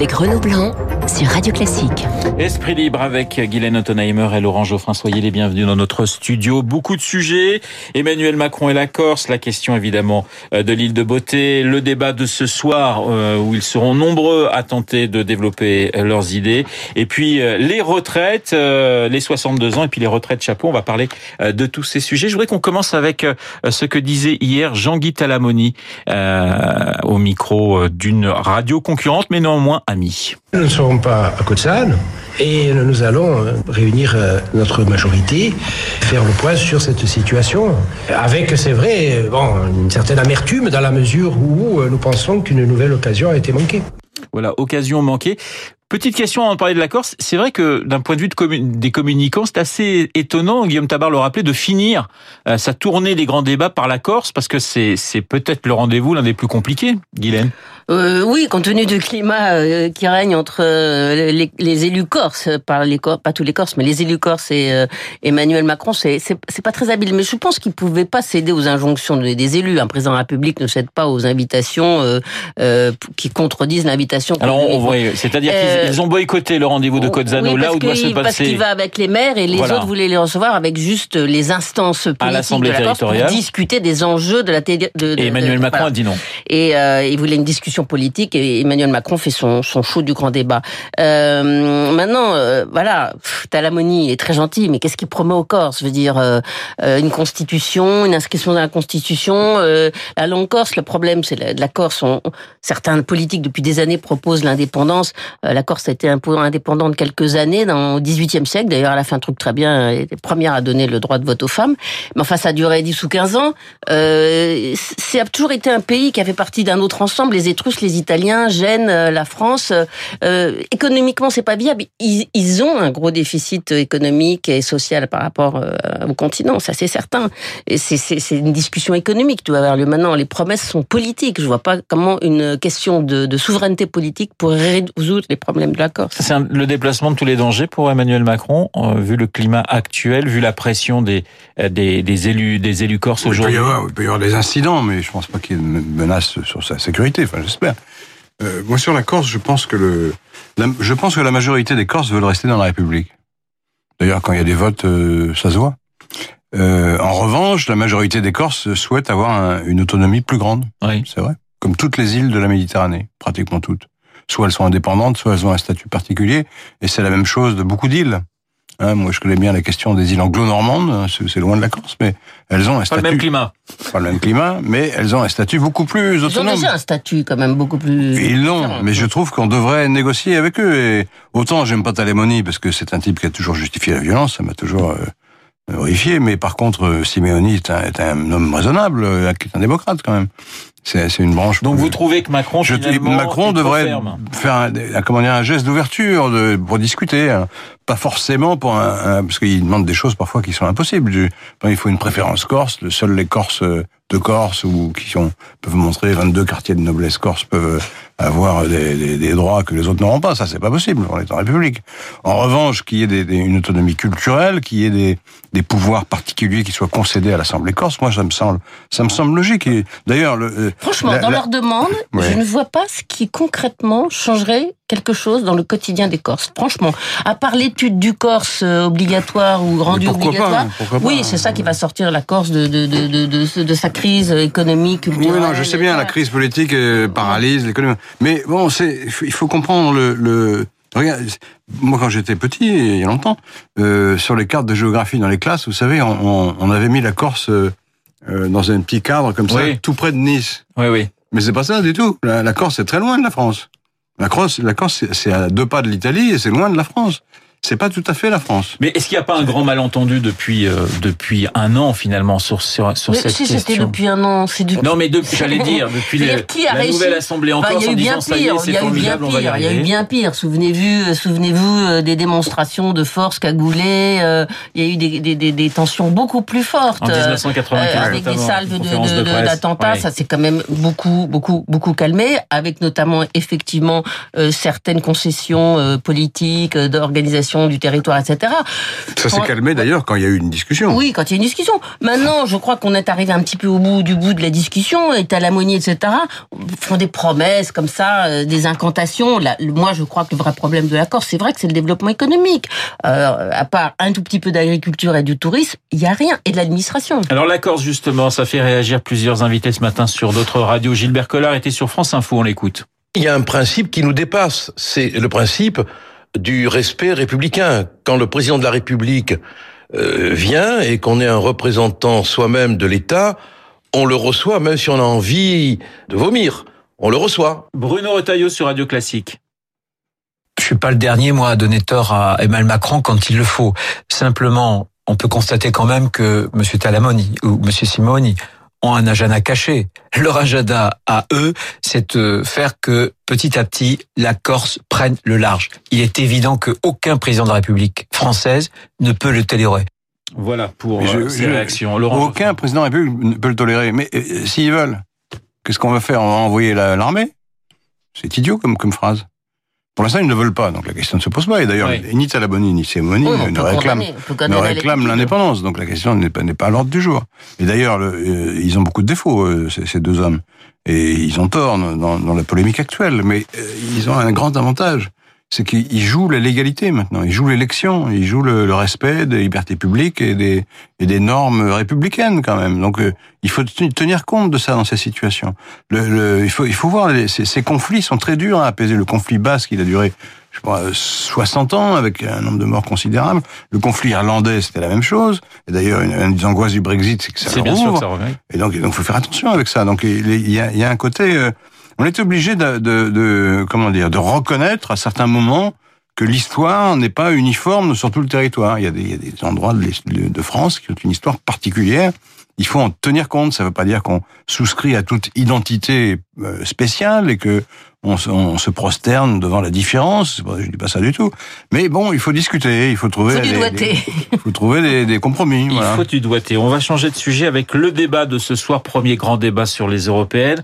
avec Renaud Blanc sur Radio Classique. Esprit libre avec Guylaine Ottenheimer et Laurent Geoffrin. Soyez les bienvenus dans notre studio. Beaucoup de sujets. Emmanuel Macron et la Corse. La question évidemment euh, de l'île de Beauté. Le débat de ce soir euh, où ils seront nombreux à tenter de développer euh, leurs idées. Et puis les retraites, les 62 ans et puis les retraites chapeau. On va parler de tous ces sujets. Je voudrais qu'on commence avec ce que disait hier Jean-Guy Talamoni au micro d'une radio concurrente mais néanmoins amie. Nous ne serons pas à côte et nous allons euh, réunir euh, notre majorité, faire le point sur cette situation, avec, c'est vrai, bon, une certaine amertume dans la mesure où euh, nous pensons qu'une nouvelle occasion a été manquée. Voilà, occasion manquée. Petite question avant de parler de la Corse. C'est vrai que d'un point de vue des communicants, c'est assez étonnant, Guillaume Tabar le rappelait, de finir sa tournée des grands débats par la Corse, parce que c'est peut-être le rendez-vous l'un des plus compliqués, Guylaine. Euh, oui, compte tenu du climat euh, qui règne entre euh, les, les, élus corses, pas, les, pas tous les Corses, mais les élus corses et euh, Emmanuel Macron, c'est pas très habile. Mais je pense qu'ils pouvaient pas céder aux injonctions des élus. Un président de la République ne cède pas aux invitations qui contredisent l'invitation. Alors, on voit, c'est-à-dire qu'ils ont boycotté le rendez-vous de Cozzano, là où doit se passer. Parce qu'il va avec les maires et les autres voulaient les recevoir avec juste les instances politiques de la Corse pour discuter des enjeux de la. De, et Emmanuel Macron a dit non. Et il voulait une discussion politique et Emmanuel Macron fait son, son show du grand débat. Euh, maintenant, euh, voilà, Talamoni est très gentil, mais qu'est-ce qu'il promet aux Corses Je veux dire, euh, euh, une constitution, une inscription dans la constitution. Euh, la langue corse, le problème, c'est la, la Corse. On, certains politiques depuis des années proposent l'indépendance. la Corse a été indépendante quelques années, dans le XVIIIe siècle. D'ailleurs, elle a fait un truc très bien, elle était première à donner le droit de vote aux femmes. Mais enfin, ça a duré 10 ou 15 ans. Euh, c'est toujours été un pays qui a fait partie d'un autre ensemble. Les Étrusques les Italiens gênent euh, la France. Euh, économiquement, c'est pas viable. Ils, ont un gros déficit économique et social par rapport euh, au continent, ça c'est certain. C'est une discussion économique qui doit avoir lieu maintenant. Les promesses sont politiques. Je vois pas comment une question de, souveraineté politique pourrait résoudre les problèmes de la Corse. C'est le déplacement de tous les dangers pour Emmanuel Macron, vu le climat actuel, vu la pression des, des, élus, des élus corses aujourd'hui. Il peut y avoir des incidents, mais je pense pas qu'il y ait une menace sur sa sécurité. Enfin, j'espère. Euh, moi, sur la Corse, je pense que le, la, je pense que la majorité des Corses veulent rester dans la République. D'ailleurs, quand il y a des votes, euh, ça se voit. Euh, en revanche, la majorité des Corses souhaitent avoir une autonomie plus grande. Oui. C'est vrai. Comme toutes les îles de la Méditerranée, pratiquement toutes. Soit elles sont indépendantes, soit elles ont un statut particulier. Et c'est la même chose de beaucoup d'îles. Hein, moi, je connais bien la question des îles anglo-normandes, hein, c'est loin de la Corse, mais elles ont un statut... Pas le même climat. Pas le même climat, mais elles ont un statut beaucoup plus autonome. Ils ont déjà un statut quand même beaucoup plus... Ils l'ont, mais je trouve qu'on devrait négocier avec eux. Et autant j'aime pas Talemoni, parce que c'est un type qui a toujours justifié la violence, ça m'a toujours euh, horrifié, mais par contre, euh, Simeoni est un, est un homme raisonnable, euh, qui est un démocrate quand même. C'est une branche. Donc vous trouvez que Macron, je, Macron devrait faire un, comment dire, un geste d'ouverture pour discuter, hein. pas forcément pour un, parce qu'il demande des choses parfois qui sont impossibles. Il faut une préférence corse. Seuls les Corses de Corse ou qui sont, peuvent montrer 22 quartiers de noblesse corse peuvent avoir des, des, des droits que les autres n'auront pas. Ça, c'est pas possible. On est en République. En revanche, qu'il y ait des, une autonomie culturelle, qu'il y ait des, des pouvoirs particuliers qui soient concédés à l'Assemblée corse, moi, ça me semble, ça me semble logique. D'ailleurs, le, franchement, dans leur demande, je ne vois pas ce qui concrètement changerait quelque chose dans le quotidien des Corses. Franchement, à part l'étude du Corse euh, obligatoire ou rendu obligatoire, oui, c'est ça qui va sortir la Corse de, de, de, de, sa crise économique. Oui, non, je sais bien, la crise politique euh, paralyse l'économie. Mais bon, c'est, il faut comprendre le, le... Regarde, moi quand j'étais petit, il y a longtemps, euh, sur les cartes de géographie dans les classes, vous savez, on, on avait mis la Corse euh, dans un petit cadre comme ça, tout près de Nice. Oui, oui. Mais c'est pas ça du tout. La, la Corse est très loin de la France. La Corse, la Corse, c'est à deux pas de l'Italie et c'est loin de la France c'est pas tout à fait la France. Mais est-ce qu'il n'y a pas un grand malentendu depuis euh, depuis un an finalement sur sur, sur cette si question c'était depuis un an, c'est du. Non, mais j'allais dire depuis les, qui a la nouvelle assemblée en Corse ça y est, c'est formidable, on va y arriver. Il y a eu bien pire. Souvenez-vous, euh, souvenez-vous euh, des démonstrations de force cagoulées. Il y a eu des, des, des, des tensions beaucoup plus fortes. En 1995, avec des salves d'attentats, de, ça s'est quand même beaucoup beaucoup beaucoup calmé, avec notamment effectivement certaines concessions politiques d'organisation du territoire, etc. Ça s'est calmé d'ailleurs quand il y a eu une discussion. Oui, quand il y a une discussion. Maintenant, je crois qu'on est arrivé un petit peu au bout du bout de la discussion, et Talamoni, etc., font des promesses comme ça, euh, des incantations. Là, moi, je crois que le vrai problème de la Corse, c'est vrai que c'est le développement économique. Euh, à part un tout petit peu d'agriculture et du tourisme, il n'y a rien. Et de l'administration. Alors la Corse, justement, ça fait réagir plusieurs invités ce matin sur d'autres radios. Gilbert Collard était sur France Info, on l'écoute. Il y a un principe qui nous dépasse, c'est le principe du respect républicain. Quand le président de la République euh, vient et qu'on est un représentant soi-même de l'État, on le reçoit même si on a envie de vomir. On le reçoit. Bruno Retailleau sur Radio Classique. Je suis pas le dernier, moi, à donner tort à Emmanuel Macron quand il le faut. Simplement, on peut constater quand même que M. Talamoni ou M. Simoni ont un agenda caché. Leur agenda à eux, c'est de faire que petit à petit, la Corse prenne le large. Il est évident qu'aucun président de la République française ne peut le tolérer. Voilà pour je, euh, ces réactions. Laurent aucun président de la République ne peut le tolérer. Mais euh, s'ils veulent, qu'est-ce qu'on va faire? On va envoyer l'armée? C'est idiot comme, comme phrase. Pour l'instant, ils ne veulent pas, donc la question ne se pose pas. Et d'ailleurs, oui. ni Talaboni ni Simoni oui, ne réclament, ne réclament l'indépendance. Donc la question n'est pas, pas à l'ordre du jour. Et d'ailleurs, euh, ils ont beaucoup de défauts, euh, ces, ces, deux hommes. Et ils ont tort dans, dans la polémique actuelle. Mais euh, ils ont un grand avantage c'est qu'ils jouent la légalité maintenant, ils jouent l'élection, ils jouent le, le, respect des libertés publiques et des, et des normes républicaines quand même. Donc euh, il faut tenir compte de ça dans ces situations. Le, le, il, faut, il faut voir, les, ces, ces, conflits sont très durs à apaiser. Le conflit basque, il a duré je pas, 60 ans avec un nombre de morts considérable. Le conflit irlandais, c'était la même chose. Et d'ailleurs, une, une, des angoisses du Brexit, c'est que ça bien sûr que ça revient. Et donc, il faut faire attention avec ça. Donc il y a, il y a un côté... Euh, on est obligé de, reconnaître à certains moments que l'histoire n'est pas uniforme sur tout le territoire. Il y a des, endroits de, France qui ont une histoire particulière. Il faut en tenir compte. Ça ne veut pas dire qu'on souscrit à toute identité euh, spéciale et que on se, on se, prosterne devant la différence. Je dis pas ça du tout. Mais bon, il faut discuter, il faut trouver, faut des, des, il faut trouver des, des compromis. Il voilà. faut du doigté. On va changer de sujet avec le débat de ce soir, premier grand débat sur les européennes.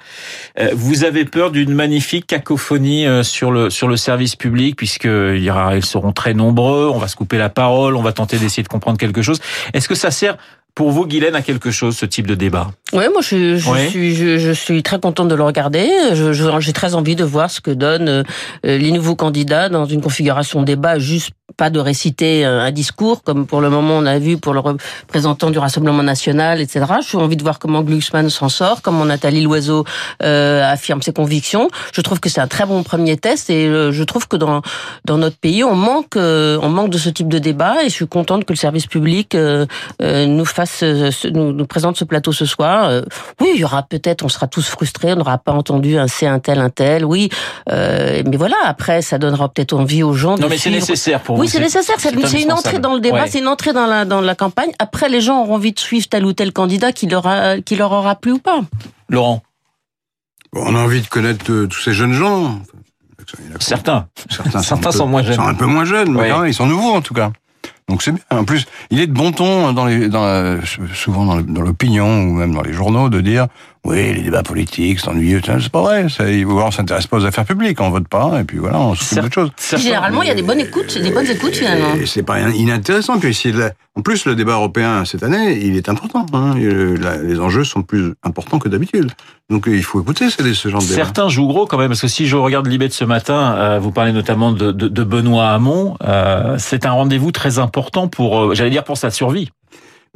Euh, vous avez peur d'une magnifique cacophonie euh, sur le sur le service public, puisque il y aura, ils seront très nombreux. On va se couper la parole, on va tenter d'essayer de comprendre quelque chose. Est-ce que ça sert pour vous, Guylaine, à quelque chose, ce type de débat? Oui, moi, je, je oui. suis, je, je, suis très contente de le regarder. J'ai très envie de voir ce que donnent euh, les nouveaux candidats dans une configuration débat juste pas de réciter un discours comme pour le moment on a vu pour le représentant du Rassemblement national, etc. Suis envie de voir comment Glucksmann s'en sort, comment Nathalie Loiseau euh, affirme ses convictions. Je trouve que c'est un très bon premier test et euh, je trouve que dans dans notre pays on manque euh, on manque de ce type de débat et je suis contente que le service public euh, euh nous nous, nous, présente ce plateau ce soir. Euh, oui, il y aura peut-être on sera tous frustrés, on n'aura pas entendu un c'est un tel un tel. Oui, mais voilà après ça donnera peut-être envie aux gens. Non mais c'est nécessaire pour oui, c'est nécessaire. C'est une entrée dans le débat, ouais. c'est une entrée dans la, dans la campagne. Après, les gens auront envie de suivre tel ou tel candidat qui leur, a, qui leur aura plu ou pas. Laurent bon, On a envie de connaître euh, tous ces jeunes gens. Certains. Certains, Certains sont, sont, moins jeunes. Sont un peu moins jeunes, mais ouais. ils sont nouveaux en tout cas. Donc c'est bien. En plus, il est de bon ton dans les, souvent dans l'opinion ou même dans les journaux de dire oui, les débats politiques, c'est ennuyeux. C'est pas vrai. Ça, on s'intéresse pas aux affaires publiques, on vote pas, et puis voilà, on s'occupe d'autre chose. Généralement, il y a des bonnes écoutes, des bonnes écoutes finalement. C'est pas inintéressant. Puis si en plus, le débat européen cette année, il est important. Hein. Les enjeux sont plus importants que d'habitude. Donc il faut écouter ce, genre de débat. Certains jouent gros quand même, parce que si je regarde Libet ce matin, euh, vous parlez notamment de, de, de Benoît Hamon. Euh, c'est un rendez-vous très important pour, euh, j'allais dire, pour sa survie.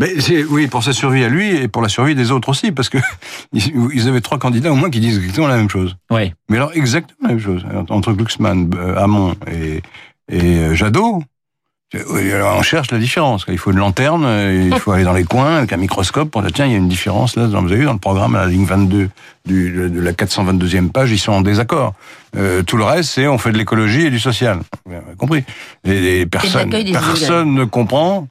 Mais oui, pour sa survie à lui et pour la survie des autres aussi, parce que ils avaient trois candidats au moins qui disent exactement la même chose. Oui. Mais alors exactement la même chose entre Glucksmann, Hamon et, et Jadot. On cherche la différence. Il faut une lanterne, il faut aller dans les coins avec un microscope pour dire tiens, il y a une différence là. Vous avez vu dans le programme à la ligne 22 du, de la 422e page, ils sont en désaccord. Euh, tout le reste, c'est on fait de l'écologie et du social. Vous avez compris. Et, et personne, personne ne comprend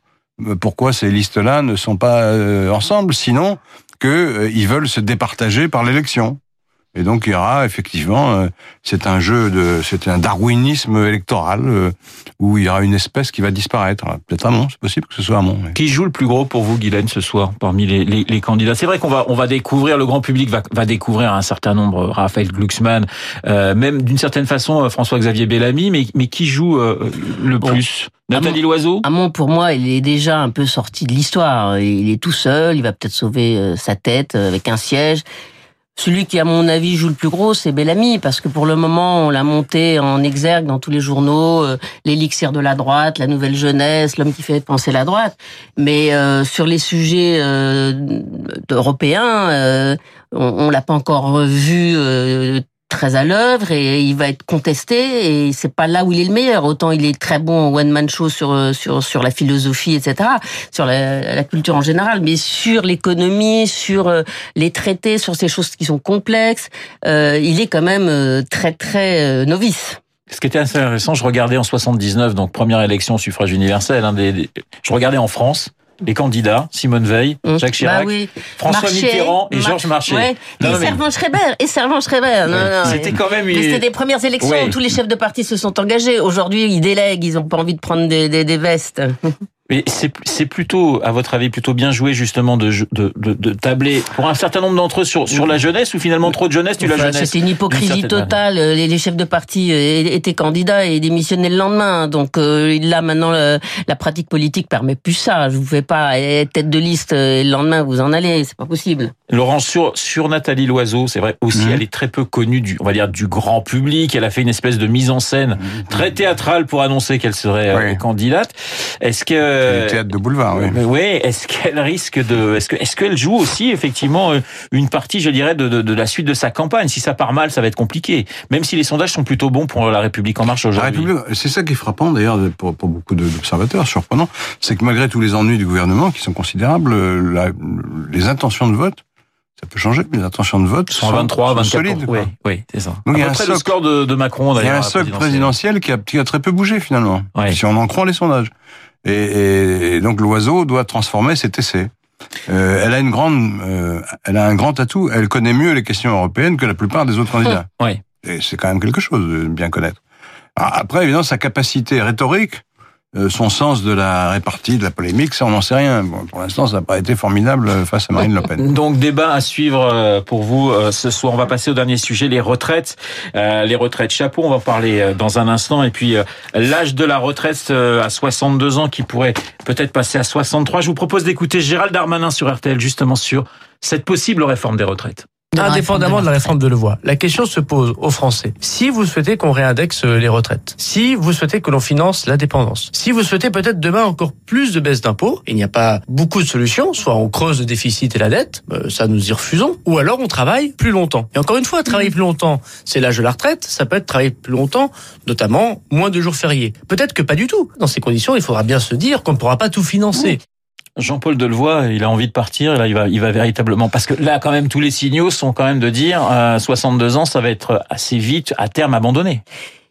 pourquoi ces listes-là ne sont pas euh, ensemble, sinon que euh, veulent se départager par l'élection. Et donc il y aura effectivement, euh, c'est un jeu de, c'est un darwinisme électoral euh, où il y aura une espèce qui va disparaître. Peut-être Mont, c'est possible que ce soit Mont. Qui joue le plus gros pour vous, Guylaine, ce soir parmi les, les, les candidats? C'est vrai qu'on va on va découvrir, le grand public va, va découvrir un certain nombre, Raphaël Glucksmann, euh, même d'une certaine façon François-Xavier Bellamy, mais mais qui joue euh, le Bon. plus? Nathalie Loiseau? Hamon, pour moi, il est déjà un peu sorti de l'histoire. Il est tout seul, il va peut-être sauver sa tête avec un siège. Celui qui, à mon avis, joue le plus gros, c'est Bellamy, parce que pour le moment, on l'a monté en exergue dans tous les journaux, euh, l'élixir de la droite, la nouvelle jeunesse, l'homme qui fait penser la droite. Mais euh, sur les sujets euh, européens, euh, on, on l'a pas encore vu euh, très à l'œuvre et il va être contesté et c'est pas là où il est le meilleur. Autant il est très bon au one man show sur euh, sur sur la philosophie, etc., sur la, culture en général, mais sur l'économie, sur euh, les traités, sur ces choses qui sont complexes, euh, il est quand même très très novice. Ce qui était assez intéressant, je regardais en 79, donc première élection suffrage universel. hein, je regardais en France les candidats Simone Veil, Hum. Jacques Chirac, Bah oui. François Marché, Mitterrand et Mar- Georges Marchais. Ouais. Non, et mais- Servan Schreiber, et Servan Schreiber. Non, non, C'était quand même mais une- C'était des premières élections Ouais. où tous les chefs de parti se sont engagés. Aujourd'hui, ils délèguent, ils ont pas envie de prendre des, des, des vestes. Mais c'est c'est plutôt, à votre avis, plutôt bien joué justement de, de, de, de tabler pour un certain nombre d'entre eux sur, sur la jeunesse ou finalement trop de jeunesse, tu la jeunesse C'était une hypocrisie totale. Les, les chefs de parti euh, étaient candidats et démissionnaient le lendemain. Donc euh, là, maintenant, le- la pratique politique permet plus ça. Je vous fais pas être tête de liste euh, et le lendemain vous en allez. C'est pas possible. Laurent, sur, sur Nathalie Loiseau, c'est vrai aussi, Mhm. elle est très peu connue du, on va dire, du grand public. Elle a fait une espèce de mise en scène très théâtrale pour annoncer qu'elle serait euh, Oui. candidate. Est-ce C'est le théâtre de boulevard, oui. Mais oui, est-ce qu'elle risque de, est-ce que, est-ce qu'elle joue aussi effectivement euh, une partie, je dirais, de, de, de la suite de sa campagne? Si ça part mal, ça va être compliqué. Même si les sondages sont plutôt bons pour la République en marche La aujourd'hui. République, c'est ça qui est frappant d'ailleurs pour, pour beaucoup d'observateurs, surprenant, c'est que malgré tous les ennuis du gouvernement qui sont considérables, euh, la- les intentions de vote, ça peut changer, mais les intentions de vote sont à 23, sont 24 solides. Oui, oui, c'est ça. Donc, il y a un près le socle. score de, de Macron Il y a un socle présidentiel qui a, qui a très peu bougé finalement, Ouais. si on en croit les sondages. Et, et donc l'oiseau doit transformer cet essai. Euh, elle a une grande, euh, elle a un grand atout. Elle connaît mieux les questions européennes que la plupart des autres candidats. Ouais. Et c'est quand même quelque chose de bien connaître. Alors, après, évidemment, sa capacité rhétorique, son sens de la répartie, de la polémique, ça, on n'en sait rien. Bon, pour l'instant, ça n'a pas été formidable euh, face à Marine Le Pen. Donc débat à suivre euh, pour vous euh, ce soir. On va passer au dernier sujet, les retraites. Euh, les retraites chapeau, on va en parler euh, dans un instant. Et puis euh, l'âge de la retraite euh, à 62 ans qui pourrait peut-être passer à 63. Je vous propose d'écouter Gérald Darmanin sur RTL justement sur cette possible réforme des retraites. Indépendamment de la réforme de Levoix, la question se pose aux Français. Si vous souhaitez qu'on réindexe les retraites, si vous souhaitez que l'on finance la dépendance, si vous souhaitez peut-être demain encore plus de baisse d'impôts, il n'y a pas beaucoup de solutions, soit on creuse le déficit et la dette, euh, ça nous y refusons, ou alors on travaille plus longtemps. Et encore une fois, travailler plus longtemps, c'est l'âge de la retraite, ça peut être travailler plus longtemps, notamment moins de jours fériés. Peut-être que pas du tout. Dans ces conditions, il faudra bien se dire qu'on ne pourra pas tout financer. Jean-Paul Delevoye, il a envie de partir. Là, il va, il va véritablement parce que là, quand même, tous les signaux sont quand même de dire euh, 62 ans, ça va être assez vite à terme abandonné.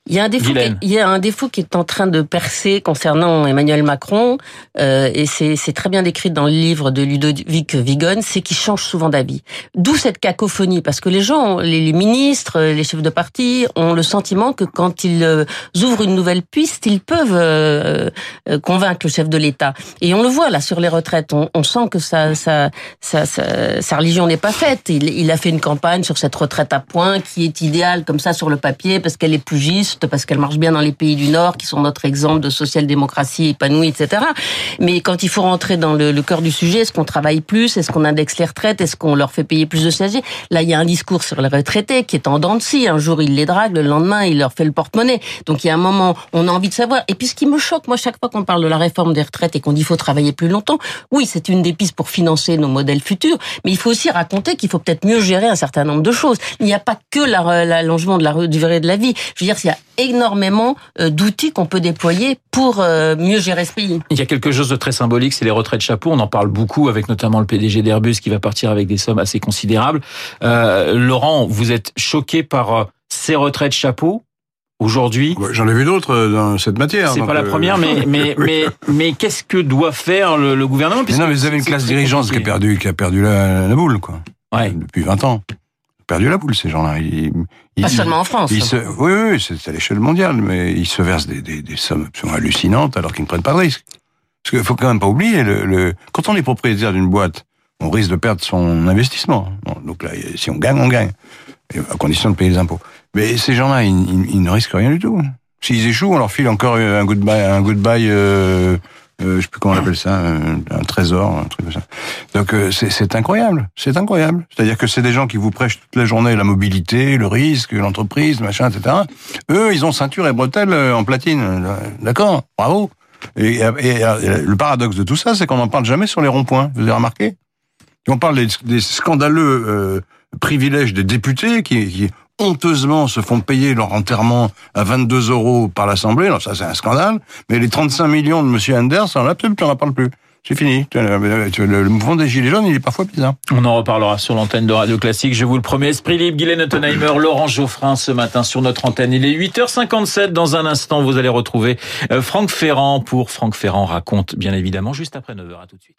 Il y a un défaut, qui, il y a un défaut qui est en train de percer concernant Emmanuel Macron, euh, et c'est très bien décrit dans le livre de Ludovic Vigone, c'est qu'il change souvent d'avis. D'où cette cacophonie, parce que les gens, les, les ministres, les chefs de parti, ont le sentiment que quand ils euh, ouvrent une nouvelle piste, ils peuvent euh, euh, convaincre le chef de l'État. Et on le voit là sur les retraites, on, on sent que sa, sa, sa, sa, sa religion n'est pas faite. Il, il a fait une campagne sur cette retraite à points qui est idéale comme ça sur le papier parce qu'elle est plus juste, parce qu'elle marche bien dans les pays du Nord qui sont notre exemple de social-démocratie épanouie, etc. Mais quand il faut rentrer dans le, cœur du sujet, est-ce qu'on travaille plus? Est-ce qu'on indexe les retraites? Est-ce qu'on leur fait payer plus de CSG Là, il y a un discours sur les retraités qui est en dents de scie. Un jour, il les drague, le lendemain, il leur fait le porte-monnaie. Donc, il y a un moment, on a envie de savoir. Et puis, ce qui me choque, moi, chaque fois qu'on parle de la réforme des retraites et qu'on dit qu'il faut travailler plus longtemps, oui, c'est une des pistes pour financer nos modèles futurs, mais il faut aussi raconter qu'il faut peut-être mieux gérer un certain nombre de choses. Il n'y a pas que la- l'allongement de la durée de la vie. Je veux dire, il y a énormément euh, d'outils qu'on peut déployer pour euh, mieux gérer ce pays. Il y a quelque chose de très symbolique, c'est les retraites chapeau. On en parle beaucoup avec notamment le PDG d'Airbus qui va partir avec des sommes assez considérables. Euh, Laurent, vous êtes choqué par ces retraites chapeau aujourd'hui? J'en ai vu d'autres dans cette matière. C'est pas la euh, première, mais mais mais mais qu'est-ce que doit faire le, le gouvernement? Mais non, mais vous avez une classe dirigeante qui a perdu, qui a perdu la, la boule, quoi. Ouais. Depuis 20 ans. Perdu la boule, ces gens-là. Ils, ils- Pas seulement en France. ils se, oui, oui, c'est à l'échelle mondiale, mais ils se versent des, des, des sommes absolument hallucinantes alors qu'ils ne prennent pas de risque. Parce qu'il faut quand même pas oublier, le, le, quand on est propriétaire d'une boîte, on risque de perdre son investissement. Bon, donc là, si on gagne, on gagne, à condition de payer les impôts. Mais ces gens-là, ils, ils- ils ne risquent rien du tout. S'ils échouent, on leur file encore un goodbye, un goodbye, euh, euh, je sais plus comment on appelle ça, euh, un trésor, un truc comme ça. Donc euh, c'est incroyable, c'est incroyable. C'est-à-dire que c'est des gens qui vous prêchent toute la journée la mobilité, le risque, l'entreprise, machin, etc. Eux, ils ont ceinture et bretelles euh, en platine. D'accord, bravo. Et, et- et, le paradoxe de tout ça, c'est qu'on n'en parle jamais sur les ronds-points. Vous avez remarqué? On parle des, des scandaleux euh, privilèges des députés qui, qui honteusement se font payer leur enterrement à 22 euros par l'Assemblée. Alors ça, c'est un scandale. Mais les 35 millions de Monsieur Anders, on n'en parle plus. C'est fini. Le mouvement des Gilets jaunes, il est parfois bizarre. On en reparlera sur l'antenne de Radio Classique. Je vous le promets. Esprit libre, Guylaine Ottenheimer, Laurent Geoffrin ce matin sur notre antenne. Il est 8h57. Dans un instant, vous allez retrouver euh, Franck Ferrand pour Franck Ferrand raconte, bien évidemment, juste après 9h. À tout de suite.